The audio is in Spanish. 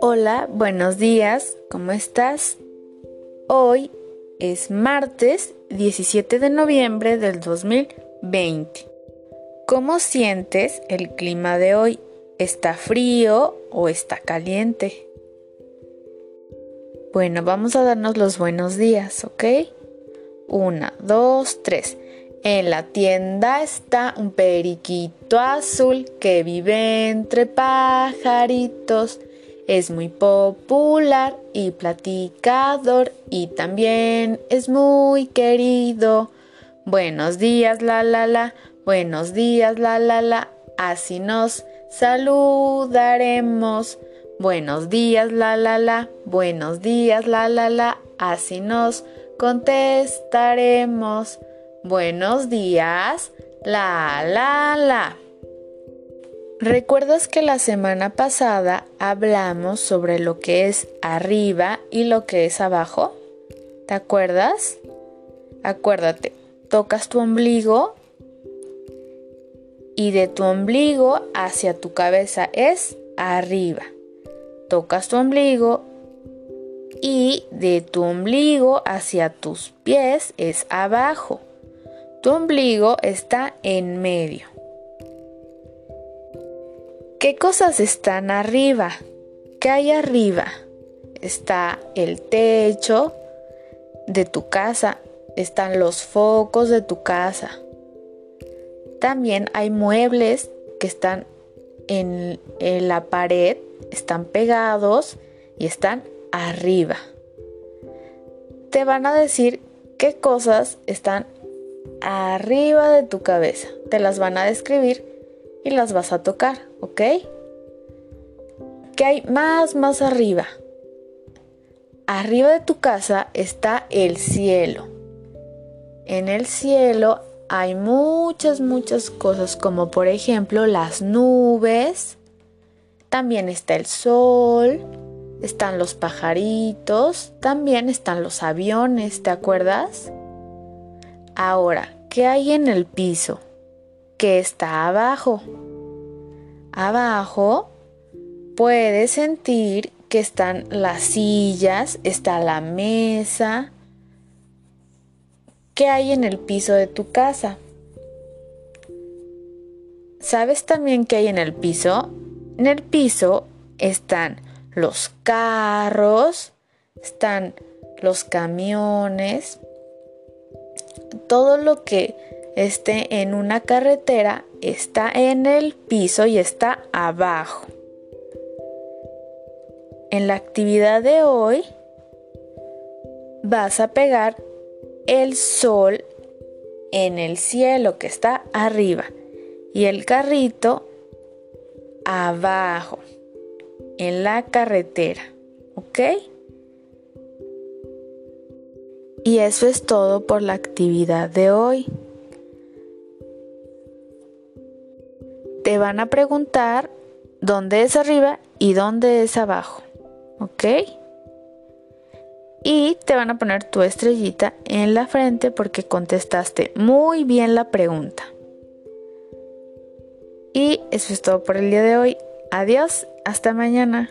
Hola, buenos días, ¿cómo estás? Hoy es martes 17 de noviembre del 2020. ¿Cómo sientes el clima de hoy? ¿Está frío o está caliente? Bueno, vamos a darnos los buenos días, ¿ok? Una, dos, tres. En la tienda está un periquito azul que vive entre pajaritos. Es muy popular y platicador y también es muy querido. Buenos días, la la la. Buenos días, la la la. Así nos saludaremos. Buenos días, la la la. Buenos días, la la la. Así nos contestaremos. Buenos días, la, la, la. ¿Recuerdas que la semana pasada hablamos sobre lo que es arriba y lo que es abajo? ¿Te acuerdas? Acuérdate, tocas tu ombligo y de tu ombligo hacia tu cabeza es arriba. Tocas tu ombligo y de tu ombligo hacia tus pies es abajo. Tu ombligo está en medio. ¿Qué cosas están arriba? ¿Qué hay arriba? Está el techo de tu casa, están los focos de tu casa. También hay muebles que están en, en la pared, están pegados y están arriba. Te van a decir qué cosas están arriba de tu cabeza. Te las van a describir y las vas a tocar, ¿ok? ¿Qué hay más, más arriba? Arriba de tu casa está el cielo. En el cielo hay muchas, muchas cosas como por ejemplo las nubes. También está el sol. Están los pajaritos. También están los aviones, ¿te acuerdas? Ahora, ¿qué hay en el piso? ¿Qué está abajo? Abajo puedes sentir que están las sillas, está la mesa. ¿Qué hay en el piso de tu casa? ¿Sabes también qué hay en el piso? En el piso están los carros, están los camiones, todo lo que esté en una carretera está en el piso y está abajo. En la actividad de hoy vas a pegar el sol en el cielo que está arriba y el carrito abajo en la carretera. ¿Ok? Y eso es todo por la actividad de hoy. Te van a preguntar dónde es arriba y dónde es abajo. ¿Ok? Y te van a poner tu estrellita en la frente porque contestaste muy bien la pregunta. Y eso es todo por el día de hoy. Adiós, hasta mañana.